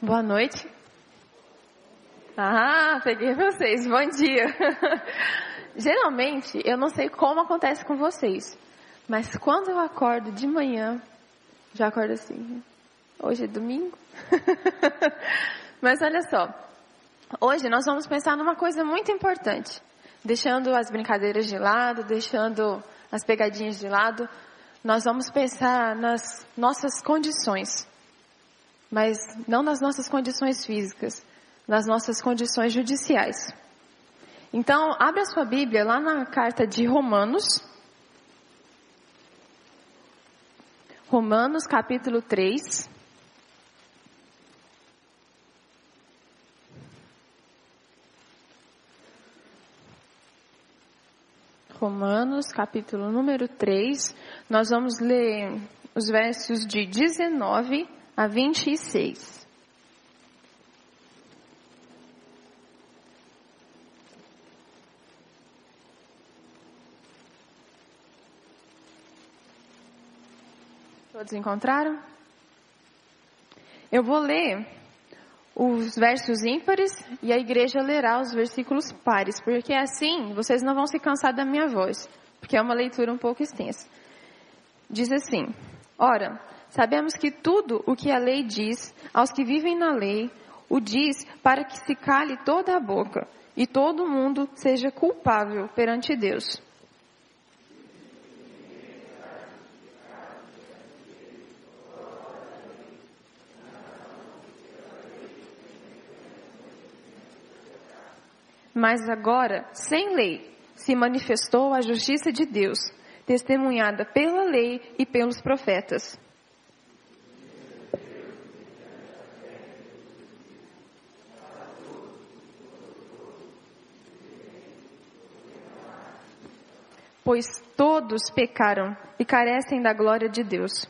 Boa noite. Ah, peguei vocês. Bom dia. Geralmente, eu não sei como acontece com vocês, mas quando eu acordo de manhã, já acordo assim. Hoje é domingo. mas olha só. Hoje nós vamos pensar numa coisa muito importante. Deixando as brincadeiras de lado, deixando as pegadinhas de lado, nós vamos pensar nas nossas condições mas não nas nossas condições físicas, nas nossas condições judiciais. Então, abre a sua Bíblia lá na carta de Romanos. Romanos capítulo 3. Romanos capítulo número 3. Nós vamos ler os versos de 19 a 26. Todos encontraram? Eu vou ler os versos ímpares e a igreja lerá os versículos pares, porque assim vocês não vão se cansar da minha voz, porque é uma leitura um pouco extensa. Diz assim: Ora, Sabemos que tudo o que a lei diz aos que vivem na lei, o diz para que se cale toda a boca e todo mundo seja culpável perante Deus. Mas agora, sem lei, se manifestou a justiça de Deus, testemunhada pela lei e pelos profetas. Pois todos pecaram e carecem da glória de Deus.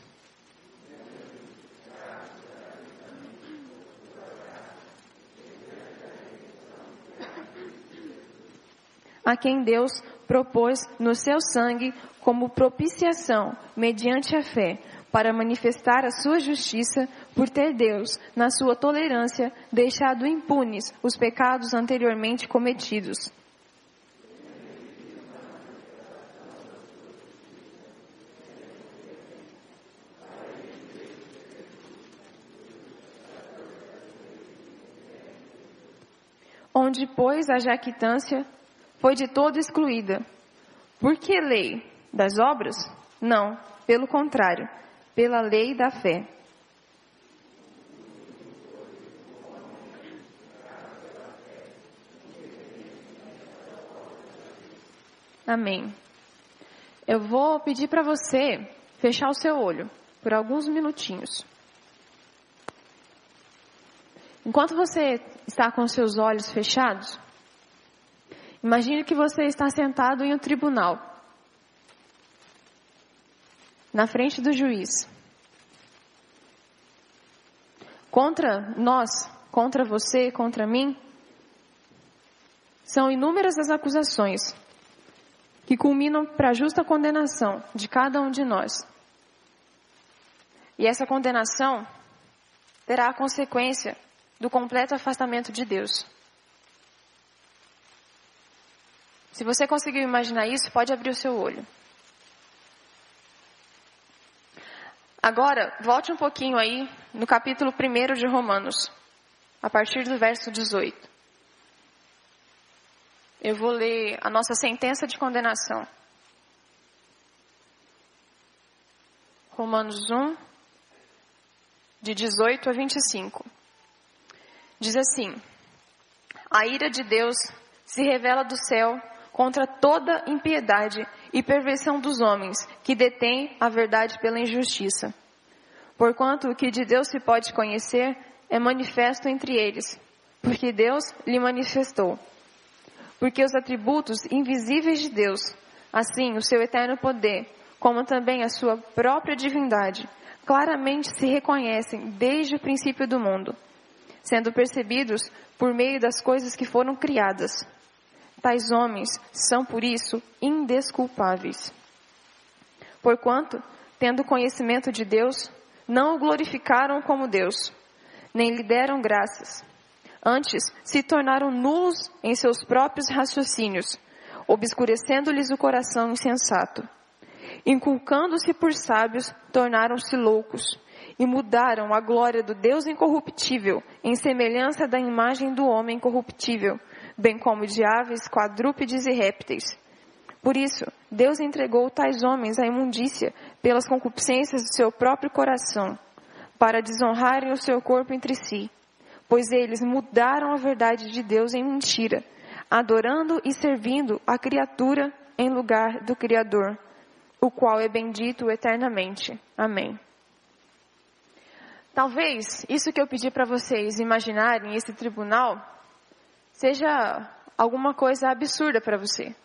A quem Deus propôs no seu sangue como propiciação, mediante a fé, para manifestar a sua justiça, por ter Deus, na sua tolerância, deixado impunes os pecados anteriormente cometidos. Onde, pois, a jactância foi de todo excluída. Por que lei? Das obras? Não, pelo contrário, pela lei da fé. Amém. Eu vou pedir para você fechar o seu olho por alguns minutinhos. Enquanto você está com seus olhos fechados, imagine que você está sentado em um tribunal, na frente do juiz. Contra nós, contra você, contra mim, são inúmeras as acusações que culminam para a justa condenação de cada um de nós. E essa condenação terá a consequência do completo afastamento de Deus. Se você conseguiu imaginar isso, pode abrir o seu olho. Agora, volte um pouquinho aí no capítulo 1 de Romanos, a partir do verso 18. Eu vou ler a nossa sentença de condenação. Romanos 1, de 18 a 25. Diz assim: A ira de Deus se revela do céu contra toda impiedade e perversão dos homens que detêm a verdade pela injustiça. Porquanto o que de Deus se pode conhecer é manifesto entre eles, porque Deus lhe manifestou. Porque os atributos invisíveis de Deus, assim o seu eterno poder, como também a sua própria divindade, claramente se reconhecem desde o princípio do mundo sendo percebidos por meio das coisas que foram criadas. Tais homens são, por isso, indesculpáveis. Porquanto, tendo conhecimento de Deus, não o glorificaram como Deus, nem lhe deram graças. Antes, se tornaram nulos em seus próprios raciocínios, obscurecendo-lhes o coração insensato. Inculcando-se por sábios, tornaram-se loucos e mudaram a glória do Deus incorruptível em semelhança da imagem do homem corruptível, bem como de aves, quadrúpedes e répteis. Por isso, Deus entregou tais homens à imundícia pelas concupiscências do seu próprio coração, para desonrarem o seu corpo entre si, pois eles mudaram a verdade de Deus em mentira, adorando e servindo a criatura em lugar do Criador, o qual é bendito eternamente. Amém. Talvez isso que eu pedi para vocês imaginarem, esse tribunal, seja alguma coisa absurda para você.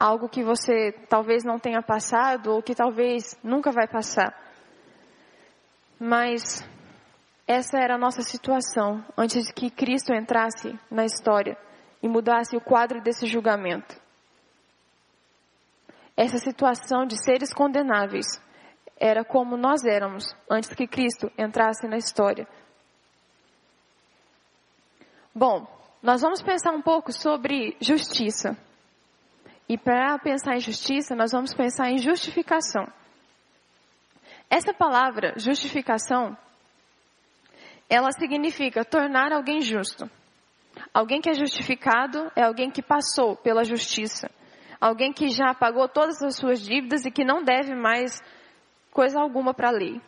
Algo que você talvez não tenha passado ou que talvez nunca vai passar. Mas essa era a nossa situação antes que Cristo entrasse na história e mudasse o quadro desse julgamento. Essa situação de seres condenáveis era como nós éramos antes que Cristo entrasse na história. Bom, nós vamos pensar um pouco sobre justiça. E para pensar em justiça, nós vamos pensar em justificação. Essa palavra, justificação, ela significa tornar alguém justo. Alguém que é justificado é alguém que passou pela justiça. Alguém que já pagou todas as suas dívidas e que não deve mais coisa alguma para a lei.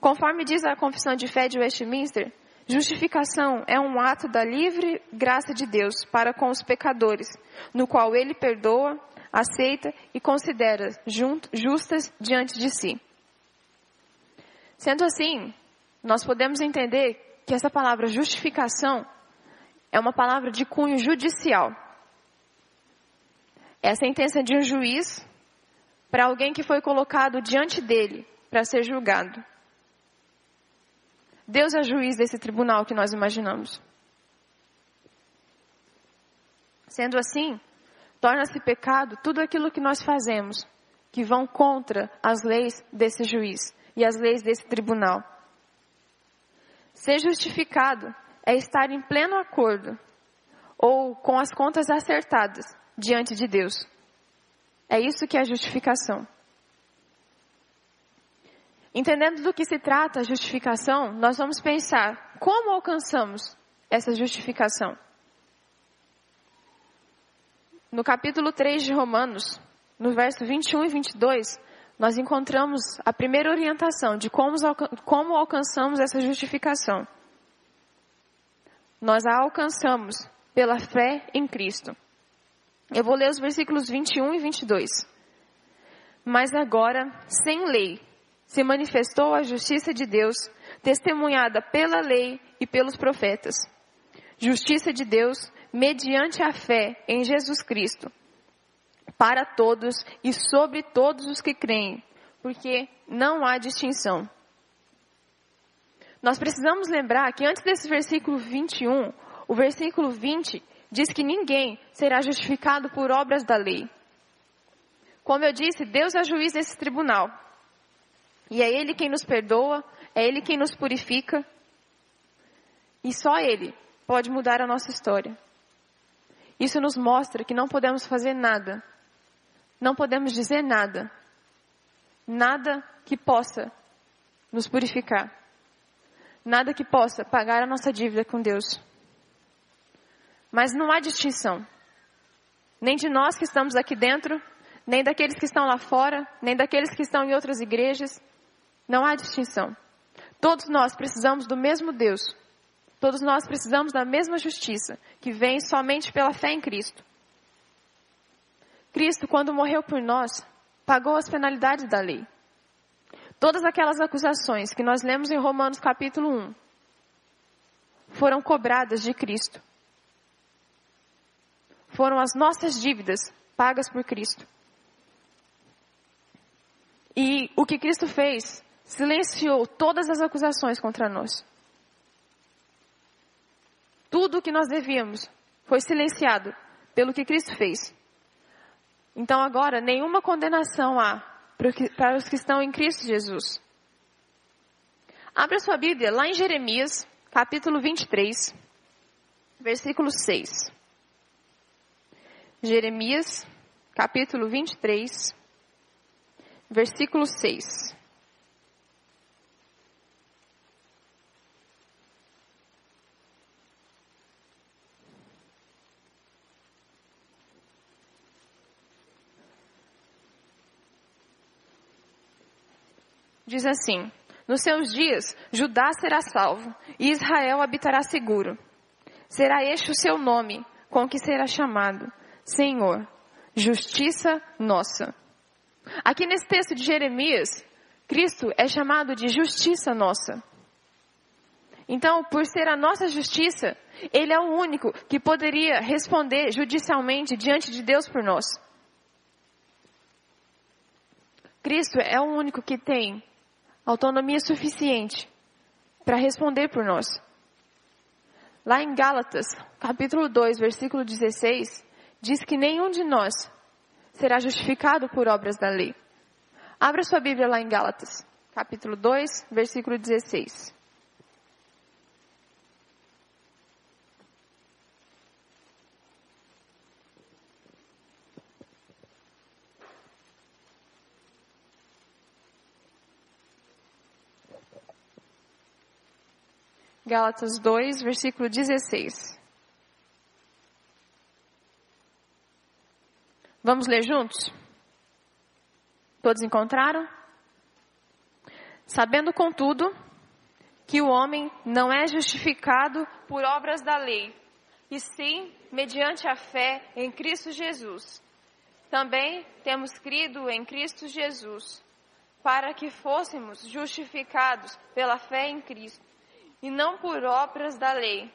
Conforme diz a Confissão de Fé de Westminster, justificação é um ato da livre graça de Deus para com os pecadores, no qual ele perdoa, aceita e considera justas diante de si. Sendo assim, nós podemos entender que essa palavra justificação é uma palavra de cunho judicial. É a sentença de um juiz para alguém que foi colocado diante dele para ser julgado. Deus é juiz desse tribunal que nós imaginamos. Sendo assim, torna-se pecado tudo aquilo que nós fazemos que vão contra as leis desse juiz e as leis desse tribunal. Ser justificado é estar em pleno acordo ou com as contas acertadas diante de Deus. É isso que é justificação. Entendendo do que se trata a justificação, nós vamos pensar como alcançamos essa justificação. No capítulo 3 de Romanos, no verso 21 e 22, nós encontramos a primeira orientação de como, como alcançamos essa justificação. Nós a alcançamos pela fé em Cristo. Eu vou ler os versículos 21 e 22. Mas agora, sem lei, se manifestou a justiça de Deus, testemunhada pela lei e pelos profetas. Justiça de Deus mediante a fé em Jesus Cristo, para todos e sobre todos os que creem, porque não há distinção. Nós precisamos lembrar que antes desse versículo 21, o versículo 20 diz que ninguém será justificado por obras da lei. Como eu disse, Deus é juiz desse tribunal. E é Ele quem nos perdoa, é Ele quem nos purifica. E só Ele pode mudar a nossa história. Isso nos mostra que não podemos fazer nada. Não podemos dizer nada. Nada que possa nos purificar. Nada que possa pagar a nossa dívida com Deus. Mas não há distinção. Nem de nós que estamos aqui dentro, nem daqueles que estão lá fora, nem daqueles que estão em outras igrejas. Não há distinção. Todos nós precisamos do mesmo Deus. Todos nós precisamos da mesma justiça, que vem somente pela fé em Cristo. Cristo, quando morreu por nós, pagou as penalidades da lei. Todas aquelas acusações que nós lemos em Romanos capítulo 1 foram cobradas de Cristo foram as nossas dívidas pagas por Cristo. E o que Cristo fez? Silenciou todas as acusações contra nós. Tudo o que nós devíamos foi silenciado pelo que Cristo fez. Então agora, nenhuma condenação há para os que estão em Cristo Jesus. Abra sua Bíblia lá em Jeremias, capítulo 23, versículo 6. Jeremias, capítulo 23, versículo 6. Diz assim: Nos seus dias, Judá será salvo e Israel habitará seguro. Será este o seu nome, com que será chamado Senhor, justiça nossa. Aqui nesse texto de Jeremias, Cristo é chamado de justiça nossa. Então, por ser a nossa justiça, Ele é o único que poderia responder judicialmente diante de Deus por nós. Cristo é o único que tem autonomia suficiente para responder por nós. Lá em Gálatas, capítulo 2, versículo 16, diz que nenhum de nós será justificado por obras da lei. Abra sua Bíblia lá em Gálatas, capítulo 2, versículo 16. Gálatas 2, versículo 16. Vamos ler juntos? Todos encontraram? Sabendo, contudo, que o homem não é justificado por obras da lei, e sim mediante a fé em Cristo Jesus. Também temos crido em Cristo Jesus, para que fôssemos justificados pela fé em Cristo e não por obras da lei,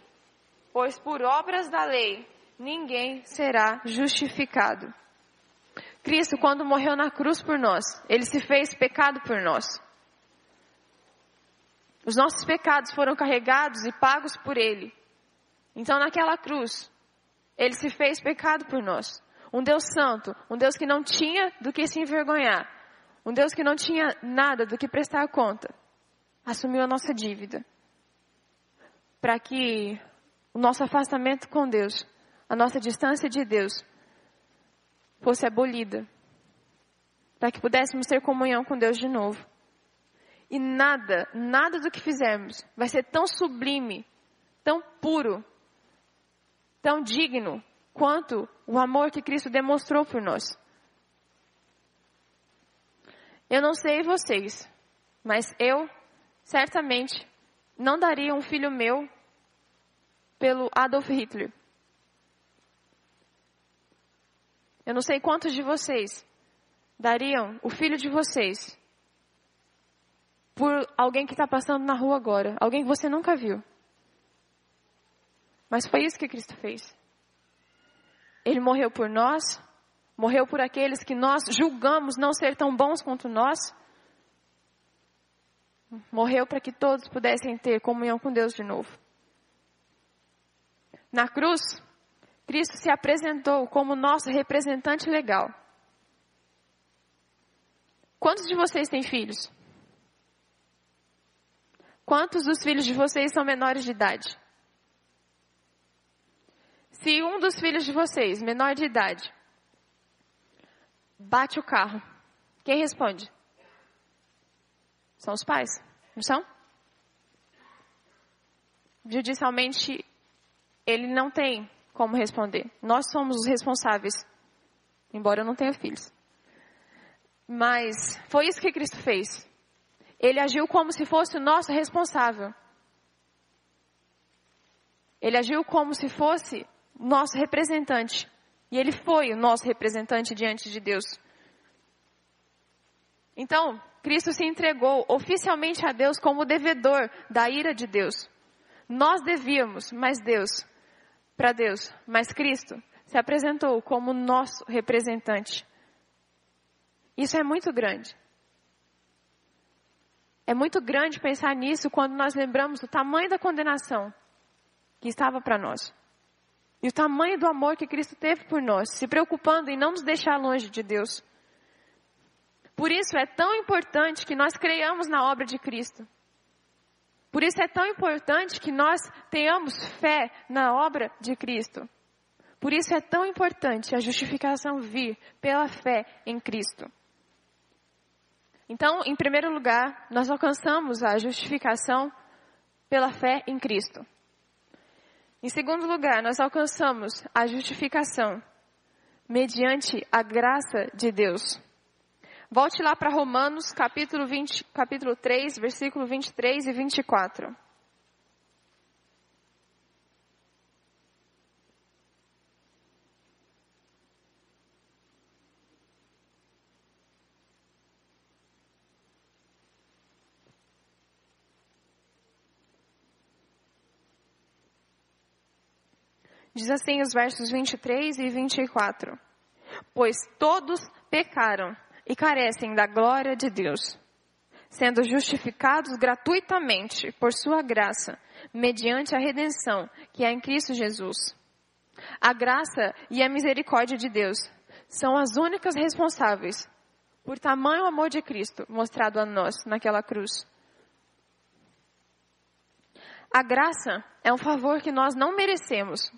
pois por obras da lei ninguém será justificado. Cristo, quando morreu na cruz por nós, ele se fez pecado por nós. Os nossos pecados foram carregados e pagos por ele. Então, naquela cruz, ele se fez pecado por nós. Um Deus santo, um Deus que não tinha do que se envergonhar, um Deus que não tinha nada do que prestar conta, assumiu a nossa dívida para que o nosso afastamento com Deus, a nossa distância de Deus, fosse abolida. Para que pudéssemos ter comunhão com Deus de novo. E nada, nada do que fizermos vai ser tão sublime, tão puro, tão digno quanto o amor que Cristo demonstrou por nós. Eu não sei vocês, mas eu certamente não daria um filho meu pelo Adolf Hitler. Eu não sei quantos de vocês dariam o filho de vocês por alguém que está passando na rua agora, alguém que você nunca viu. Mas foi isso que Cristo fez. Ele morreu por nós, morreu por aqueles que nós julgamos não ser tão bons quanto nós. Morreu para que todos pudessem ter comunhão com Deus de novo. Na cruz, Cristo se apresentou como nosso representante legal. Quantos de vocês têm filhos? Quantos dos filhos de vocês são menores de idade? Se um dos filhos de vocês, menor de idade, bate o carro, quem responde? São os pais, não são? Judicialmente, ele não tem como responder. Nós somos os responsáveis, embora eu não tenha filhos. Mas foi isso que Cristo fez. Ele agiu como se fosse o nosso responsável. Ele agiu como se fosse nosso representante. E ele foi o nosso representante diante de Deus. Então, Cristo se entregou oficialmente a Deus como devedor da ira de Deus. Nós devíamos, mas Deus para Deus, mas Cristo se apresentou como nosso representante. Isso é muito grande. É muito grande pensar nisso quando nós lembramos do tamanho da condenação que estava para nós. E o tamanho do amor que Cristo teve por nós, se preocupando em não nos deixar longe de Deus. Por isso é tão importante que nós creiamos na obra de Cristo. Por isso é tão importante que nós tenhamos fé na obra de Cristo. Por isso é tão importante a justificação vir pela fé em Cristo. Então, em primeiro lugar, nós alcançamos a justificação pela fé em Cristo. Em segundo lugar, nós alcançamos a justificação mediante a graça de Deus. Volte lá para Romanos, capítulo, 20, capítulo 3, versículo 23 e 24. Diz assim os versos 23 e 24. Pois todos pecaram e carecem da glória de Deus, sendo justificados gratuitamente por sua graça, mediante a redenção que há em Cristo Jesus. A graça e a misericórdia de Deus são as únicas responsáveis por tamanho amor de Cristo mostrado a nós naquela cruz. A graça é um favor que nós não merecemos,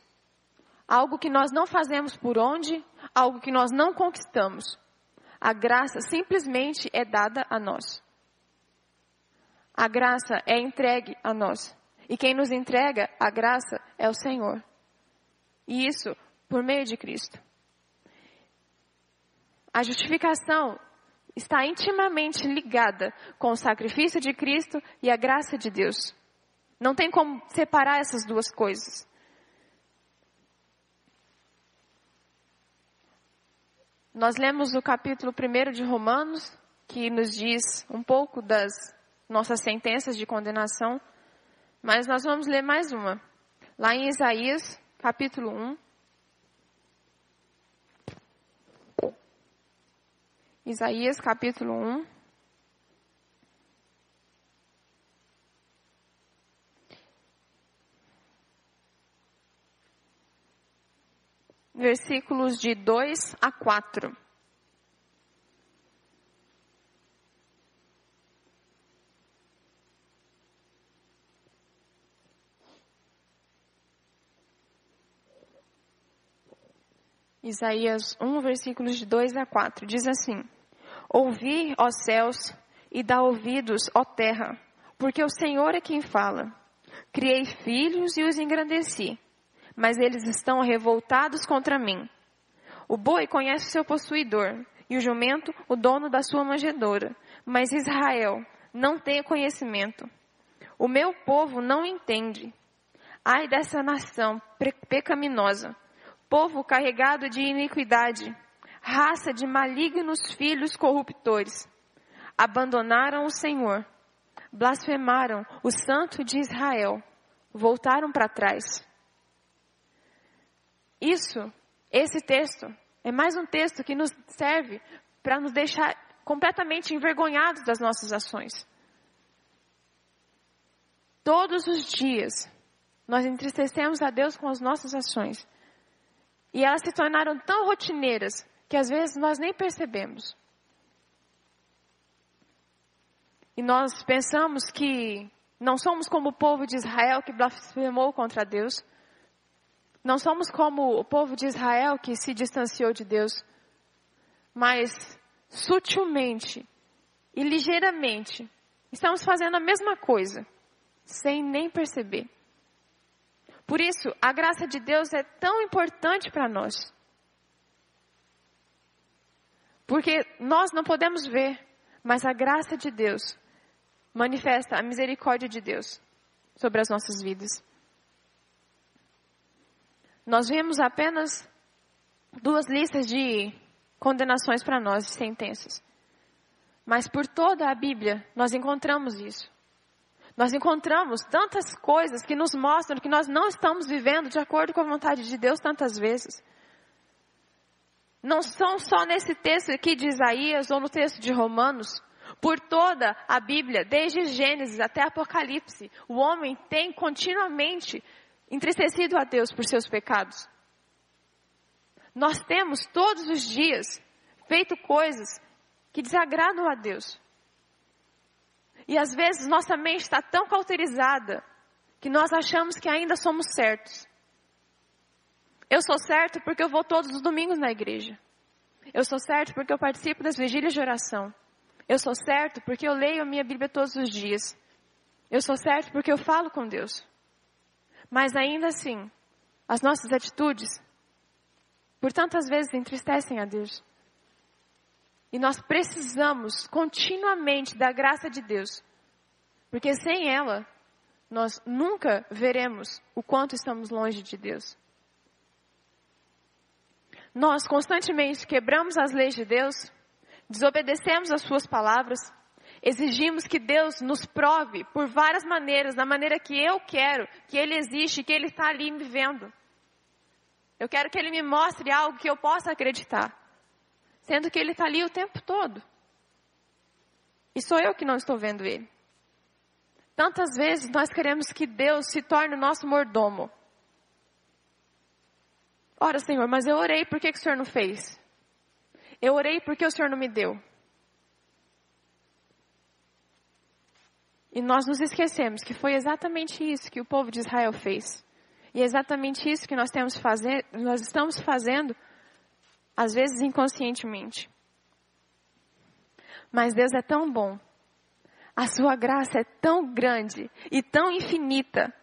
algo que nós não fazemos por onde, algo que nós não conquistamos. A graça simplesmente é dada a nós. A graça é entregue a nós. E quem nos entrega a graça é o Senhor. E isso por meio de Cristo. A justificação está intimamente ligada com o sacrifício de Cristo e a graça de Deus. Não tem como separar essas duas coisas. Nós lemos o capítulo 1 de Romanos, que nos diz um pouco das nossas sentenças de condenação, mas nós vamos ler mais uma. Lá em Isaías, capítulo 1. Isaías, capítulo 1. Versículos de 2 a 4. Isaías 1, versículos de 2 a 4, diz assim: Ouvi, ó céus, e dá ouvidos, ó terra, porque o Senhor é quem fala. Criei filhos e os engrandeci mas eles estão revoltados contra mim. O boi conhece o seu possuidor, e o jumento o dono da sua manjedoura, mas Israel não tem conhecimento. O meu povo não entende. Ai dessa nação pecaminosa, povo carregado de iniquidade, raça de malignos filhos corruptores. Abandonaram o Senhor, blasfemaram o Santo de Israel, voltaram para trás. Isso, esse texto, é mais um texto que nos serve para nos deixar completamente envergonhados das nossas ações. Todos os dias, nós entristecemos a Deus com as nossas ações. E elas se tornaram tão rotineiras que às vezes nós nem percebemos. E nós pensamos que não somos como o povo de Israel que blasfemou contra Deus. Não somos como o povo de Israel que se distanciou de Deus, mas sutilmente e ligeiramente estamos fazendo a mesma coisa, sem nem perceber. Por isso, a graça de Deus é tão importante para nós. Porque nós não podemos ver, mas a graça de Deus manifesta a misericórdia de Deus sobre as nossas vidas. Nós vimos apenas duas listas de condenações para nós, de sentenças. Mas por toda a Bíblia nós encontramos isso. Nós encontramos tantas coisas que nos mostram que nós não estamos vivendo de acordo com a vontade de Deus tantas vezes. Não são só nesse texto aqui de Isaías ou no texto de Romanos. Por toda a Bíblia, desde Gênesis até Apocalipse, o homem tem continuamente entristecido a Deus por seus pecados. Nós temos todos os dias feito coisas que desagradam a Deus. E às vezes nossa mente está tão cauterizada que nós achamos que ainda somos certos. Eu sou certo porque eu vou todos os domingos na igreja. Eu sou certo porque eu participo das vigílias de oração. Eu sou certo porque eu leio a minha Bíblia todos os dias. Eu sou certo porque eu falo com Deus. Mas ainda assim, as nossas atitudes, por tantas vezes, entristecem a Deus. E nós precisamos continuamente da graça de Deus. Porque sem ela, nós nunca veremos o quanto estamos longe de Deus. Nós constantemente quebramos as leis de Deus, desobedecemos as suas palavras, exigimos que Deus nos prove por várias maneiras, da maneira que eu quero, que Ele existe, que Ele está ali me vendo. Eu quero que Ele me mostre algo que eu possa acreditar, sendo que Ele está ali o tempo todo. E sou eu que não estou vendo Ele. Tantas vezes nós queremos que Deus se torne o nosso mordomo. Ora, Senhor, mas eu orei, por que, que o Senhor não fez? Eu orei porque o Senhor não me deu. E nós nos esquecemos que foi exatamente isso que o povo de Israel fez. E é exatamente isso que nós, temos fazer, nós estamos fazendo, às vezes inconscientemente. Mas Deus é tão bom a sua graça é tão grande e tão infinita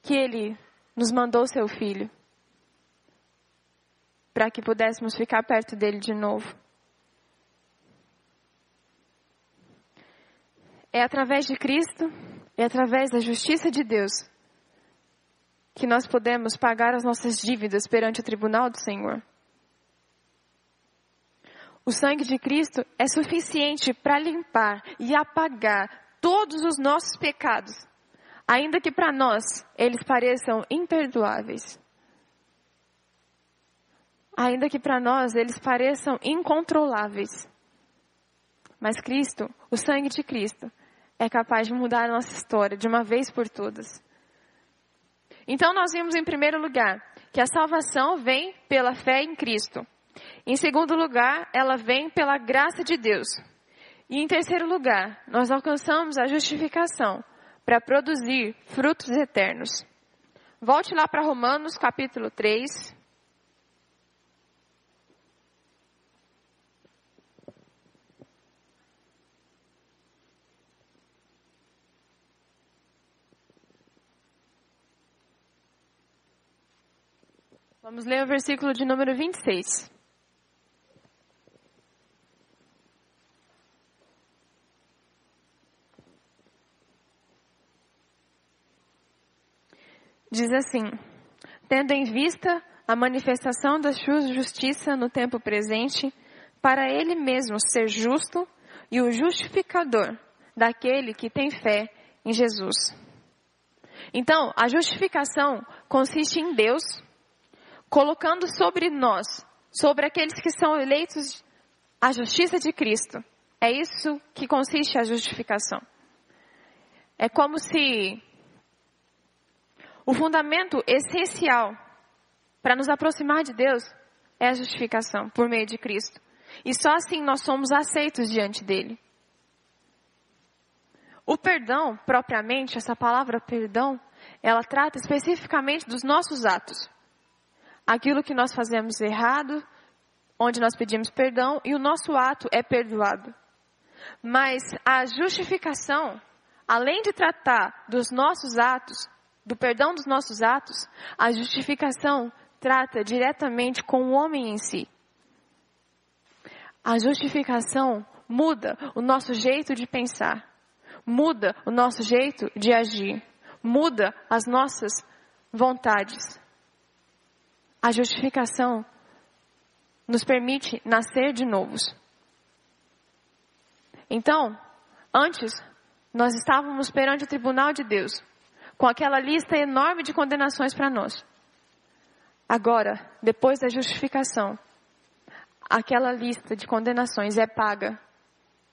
que ele nos mandou seu filho para que pudéssemos ficar perto dele de novo. É através de Cristo, é através da justiça de Deus que nós podemos pagar as nossas dívidas perante o tribunal do Senhor. O sangue de Cristo é suficiente para limpar e apagar todos os nossos pecados, ainda que para nós eles pareçam imperdoáveis. Ainda que para nós eles pareçam incontroláveis. Mas Cristo, o sangue de Cristo, é capaz de mudar a nossa história de uma vez por todas. Então nós vimos em primeiro lugar que a salvação vem pela fé em Cristo. Em segundo lugar, ela vem pela graça de Deus. E em terceiro lugar, nós alcançamos a justificação para produzir frutos eternos. Volte lá para Romanos capítulo 3. Vamos ler o versículo de número 26. diz assim: Tendo em vista a manifestação da sua justiça no tempo presente, para ele mesmo ser justo e o justificador daquele que tem fé em Jesus. Então, a justificação consiste em Deus colocando sobre nós, sobre aqueles que são eleitos, a justiça de Cristo. É isso que consiste a justificação. É como se o fundamento essencial para nos aproximar de Deus é a justificação por meio de Cristo. E só assim nós somos aceitos diante dele. O perdão, propriamente, essa palavra perdão, ela trata especificamente dos nossos atos. Aquilo que nós fazemos errado, onde nós pedimos perdão e o nosso ato é perdoado. Mas a justificação, além de tratar dos nossos atos, do perdão dos nossos atos, a justificação trata diretamente com o homem em si. A justificação muda o nosso jeito de pensar, muda o nosso jeito de agir, muda as nossas vontades. A justificação nos permite nascer de novos. Então, antes, nós estávamos perante o tribunal de Deus, com aquela lista enorme de condenações para nós. Agora, depois da justificação, aquela lista de condenações é paga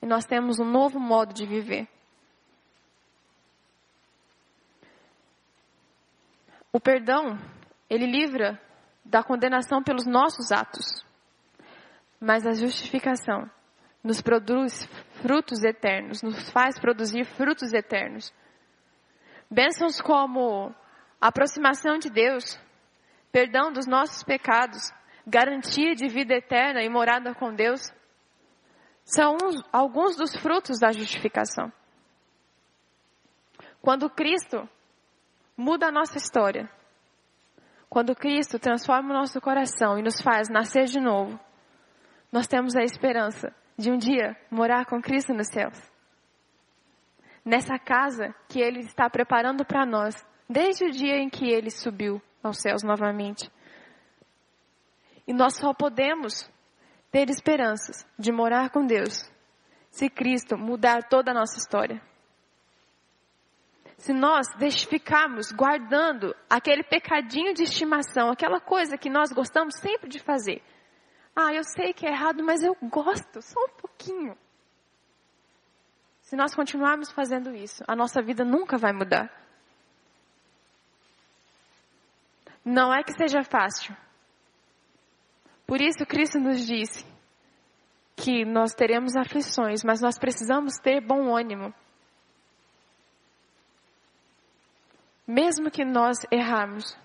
e nós temos um novo modo de viver. O perdão, ele livra da condenação pelos nossos atos. Mas a justificação nos produz frutos eternos, nos faz produzir frutos eternos. Bênçãos como aproximação de Deus, perdão dos nossos pecados, garantia de vida eterna e morada com Deus, são uns, alguns dos frutos da justificação. Quando Cristo muda a nossa história, quando Cristo transforma o nosso coração e nos faz nascer de novo, nós temos a esperança de um dia morar com Cristo nos céus. Nessa casa que Ele está preparando para nós, desde o dia em que Ele subiu aos céus novamente. E nós só podemos ter esperanças de morar com Deus se Cristo mudar toda a nossa história. Se nós ficarmos guardando aquele pecadinho de estimação, aquela coisa que nós gostamos sempre de fazer. Ah, eu sei que é errado, mas eu gosto, só um pouquinho. Se nós continuarmos fazendo isso, a nossa vida nunca vai mudar. Não é que seja fácil. Por isso Cristo nos disse que nós teremos aflições, mas nós precisamos ter bom ânimo. Mesmo que nós errarmos,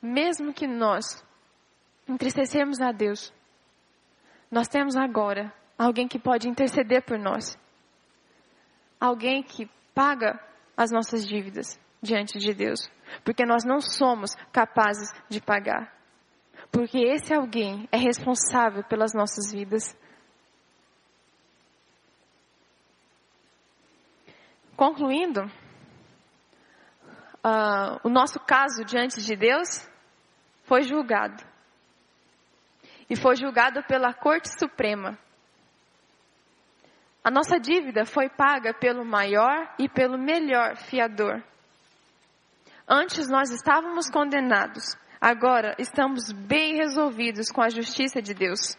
mesmo que nós entristecermos a Deus, nós temos agora alguém que pode interceder por nós. Alguém que paga as nossas dívidas diante de Deus. Porque nós não somos capazes de pagar. Porque esse alguém é responsável pelas nossas vidas. Concluindo, uh, o nosso caso diante de Deus foi julgado. E foi julgado pela Corte Suprema. A nossa dívida foi paga pelo maior e pelo melhor fiador. Antes nós estávamos condenados, agora estamos bem resolvidos com a justiça de Deus.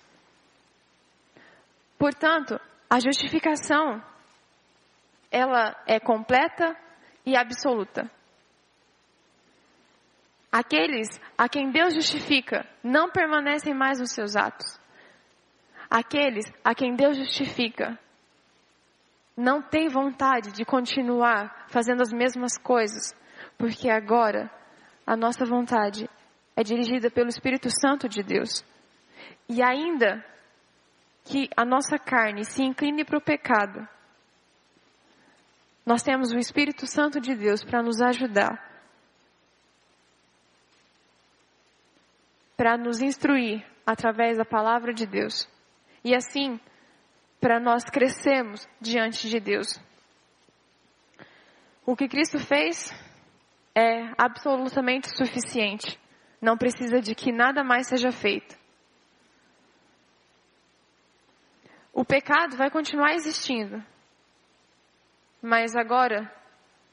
Portanto, a justificação ela é completa e absoluta. Aqueles a quem Deus justifica não permanecem mais nos seus atos. Aqueles a quem Deus justifica não têm vontade de continuar fazendo as mesmas coisas, porque agora a nossa vontade é dirigida pelo Espírito Santo de Deus. E ainda que a nossa carne se incline para o pecado, nós temos o Espírito Santo de Deus para nos ajudar, para nos instruir através da palavra de Deus. E assim, para nós crescermos diante de Deus. O que Cristo fez é absolutamente suficiente. Não precisa de que nada mais seja feito. O pecado vai continuar existindo, mas agora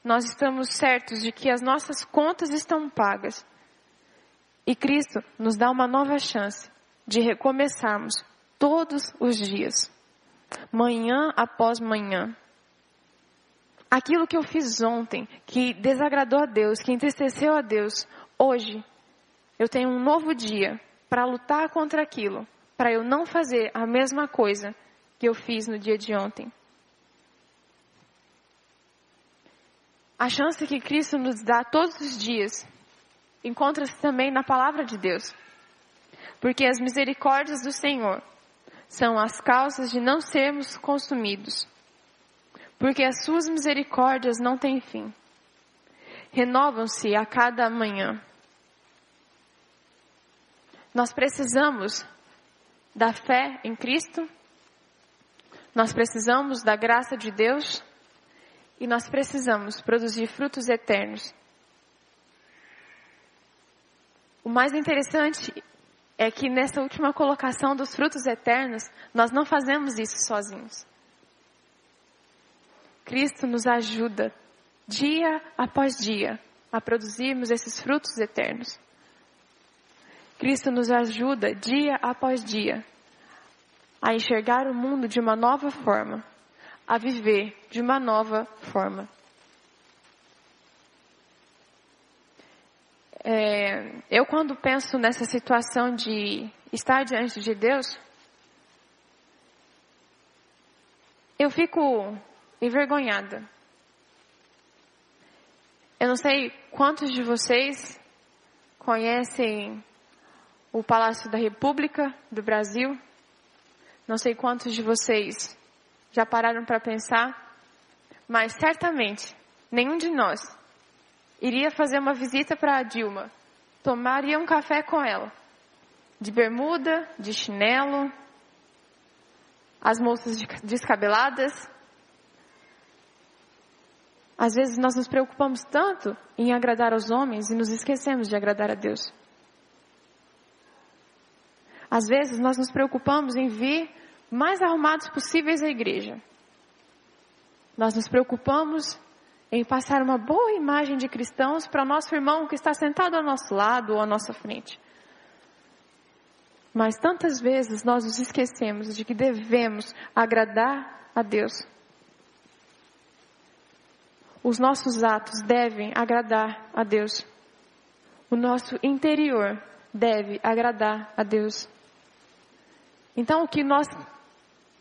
nós estamos certos de que as nossas contas estão pagas. E Cristo nos dá uma nova chance de recomeçarmos todos os dias, manhã após manhã. Aquilo que eu fiz ontem, que desagradou a Deus, que entristeceu a Deus, hoje eu tenho um novo dia para lutar contra aquilo, para eu não fazer a mesma coisa que eu fiz no dia de ontem. A chance que Cristo nos dá todos os dias encontra-se também na palavra de Deus. Porque as misericórdias do Senhor são as causas de não sermos consumidos. Porque as suas misericórdias não têm fim. Renovam-se a cada manhã. Nós precisamos da fé em Cristo. Nós precisamos da graça de Deus e nós precisamos produzir frutos eternos. O mais interessante é que nessa última colocação dos frutos eternos, nós não fazemos isso sozinhos. Cristo nos ajuda dia após dia a produzirmos esses frutos eternos. Cristo nos ajuda dia após dia a enxergar o mundo de uma nova forma a viver de uma nova forma. É, eu, quando penso nessa situação de estar diante de Deus, eu fico envergonhada. Eu não sei quantos de vocês conhecem o Palácio da República do Brasil. Não sei quantos de vocês já pararam para pensar, mas certamente nenhum de nós iria fazer uma visita para a Dilma, tomaria um café com ela, de bermuda, de chinelo, as moças descabeladas. Às vezes nós nos preocupamos tanto em agradar aos homens e nos esquecemos de agradar a Deus. Às vezes nós nos preocupamos em vir mais arrumados possíveis à igreja. Nós nos preocupamos em passar uma boa imagem de cristãos para o nosso irmão que está sentado ao nosso lado ou à nossa frente. Mas tantas vezes nós nos esquecemos de que devemos agradar a Deus. Os nossos atos devem agradar a Deus. O nosso interior deve agradar a Deus. Então, o que nós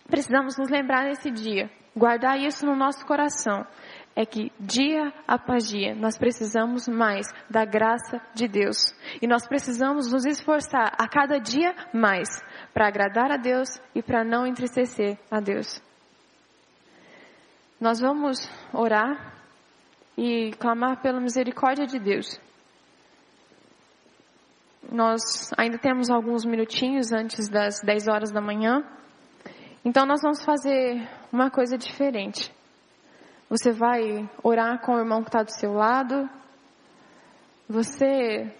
precisamos nos lembrar nesse dia, guardar isso no nosso coração, é que dia após dia nós precisamos mais da graça de Deus. E nós precisamos nos esforçar a cada dia mais para agradar a Deus e para não entristecer a Deus. Nós vamos orar e clamar pela misericórdia de Deus. Nós ainda temos alguns minutinhos antes das 10 horas da manhã. Então nós vamos fazer uma coisa diferente. Você vai orar com o irmão que está do seu lado. Você,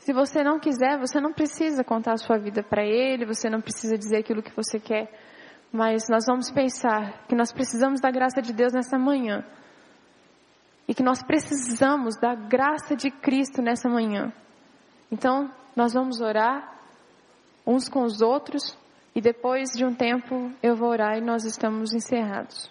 se você não quiser, você não precisa contar a sua vida para ele, você não precisa dizer aquilo que você quer. Mas nós vamos pensar que nós precisamos da graça de Deus nessa manhã. E que nós precisamos da graça de Cristo nessa manhã. Então, nós vamos orar uns com os outros e depois de um tempo eu vou orar e nós estamos encerrados.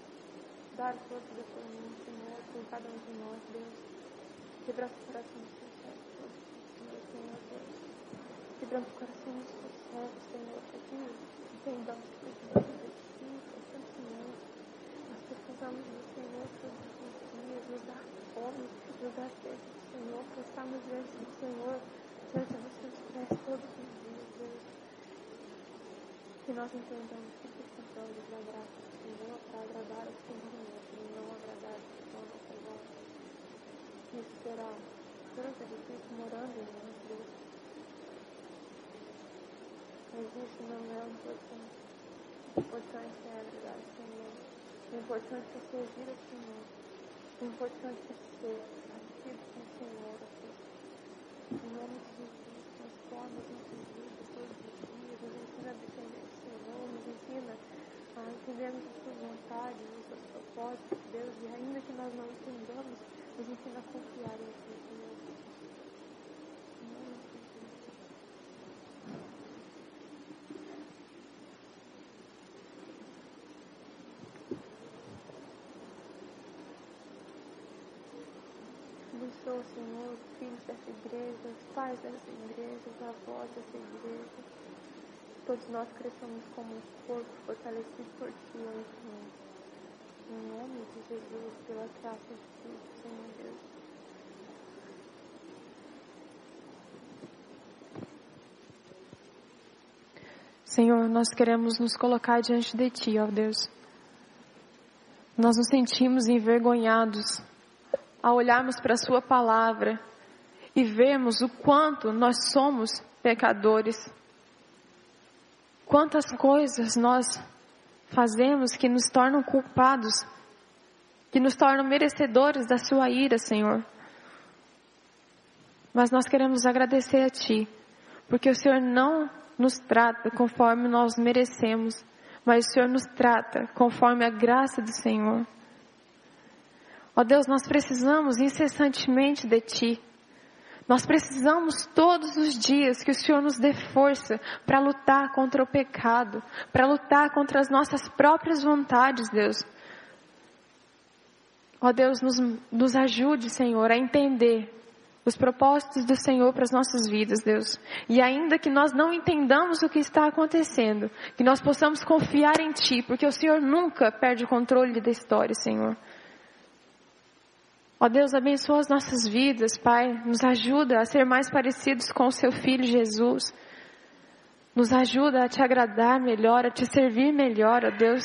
dar força do teu nome, Senhor, por cada um de nós, Deus. Quebrar o coração dos seus servos, Senhor, Senhor, Deus. O coração dos seus servos, Senhor, para que entendamos que precisamos de Ti, Santo Senhor. Nós precisamos do Senhor todos os dias, nos dar fome, nos dar sede do Senhor, para estarmos diante do Senhor, diante dos seus pés todos os dias, Deus que nós entendamos que precisamos da graça do Senhor para agradar o Senhor e não agradar a nossa voz. Isso será tanto difícil morando em nós, Deus. Mas isso não é importante. O importante é agradar o Senhor. O importante é servir o Senhor. O importante é ser parecido com o Senhor, Deus. Em nome de Jesus, transforma as nossas vidas todos os dias, nos ensina a depender ensina entendermos a sua vontade, os seus propósitos, Deus, e ainda que nós não entendamos, nos ensina a confiar em Ti, Senhor. Abençoa, Senhor, os filhos dessa igreja, os pais dessa igreja, os avós dessa igreja todos nós cresçamos como um corpo fortalecido por Ti, ó Senhor. Em nome de Jesus, pela graça de Cristo, Senhor Deus. Senhor, nós queremos nos colocar diante de Ti, ó Deus. Nós nos sentimos envergonhados ao olharmos para a Sua palavra e vermos o quanto nós somos pecadores Quantas coisas nós fazemos que nos tornam culpados, que nos tornam merecedores da sua ira, Senhor. Mas nós queremos agradecer a Ti, porque o Senhor não nos trata conforme nós merecemos, mas o Senhor nos trata conforme a graça do Senhor. Ó Deus, nós precisamos incessantemente de Ti. Nós precisamos todos os dias que o Senhor nos dê força para lutar contra o pecado, para lutar contra as nossas próprias vontades, Deus. Ó Deus, nos, nos ajude, Senhor, a entender os propósitos do Senhor para as nossas vidas, Deus. E ainda que nós não entendamos o que está acontecendo, que nós possamos confiar em Ti, porque o Senhor nunca perde o controle da história, Senhor. Ó Deus, abençoa as nossas vidas, Pai. Nos ajuda a ser mais parecidos com o Seu Filho Jesus. Nos ajuda a Te agradar melhor, a Te servir melhor, ó Deus.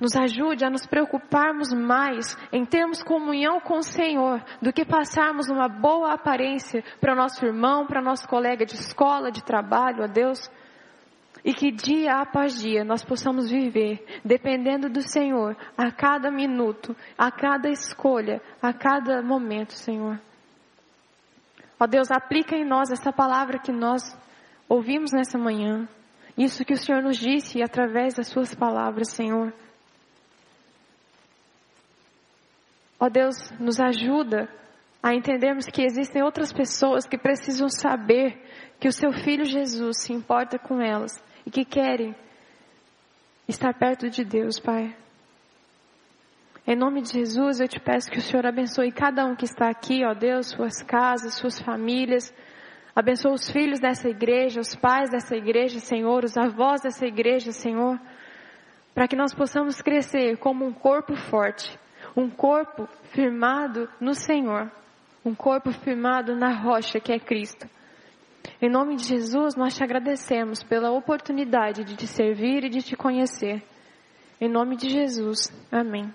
Nos ajude a nos preocuparmos mais em termos comunhão com o Senhor do que passarmos uma boa aparência para o nosso irmão, para nosso colega de escola, de trabalho, ó Deus. E que dia após dia nós possamos viver dependendo do Senhor a cada minuto, a cada escolha, a cada momento, Senhor. Ó Deus, aplica em nós essa palavra que nós ouvimos nessa manhã. Isso que o Senhor nos disse através das suas palavras, Senhor. Ó Deus, nos ajuda a entendermos que existem outras pessoas que precisam saber que o seu filho Jesus se importa com elas e que querem estar perto de Deus, Pai. Em nome de Jesus, eu te peço que o Senhor abençoe cada um que está aqui, ó Deus, suas casas, suas famílias. Abençoe os filhos dessa igreja, os pais dessa igreja, Senhor, os avós dessa igreja, Senhor, para que nós possamos crescer como um corpo forte, um corpo firmado no Senhor, um corpo firmado na rocha que é Cristo. Em nome de Jesus, nós te agradecemos pela oportunidade de te servir e de te conhecer. Em nome de Jesus. Amém.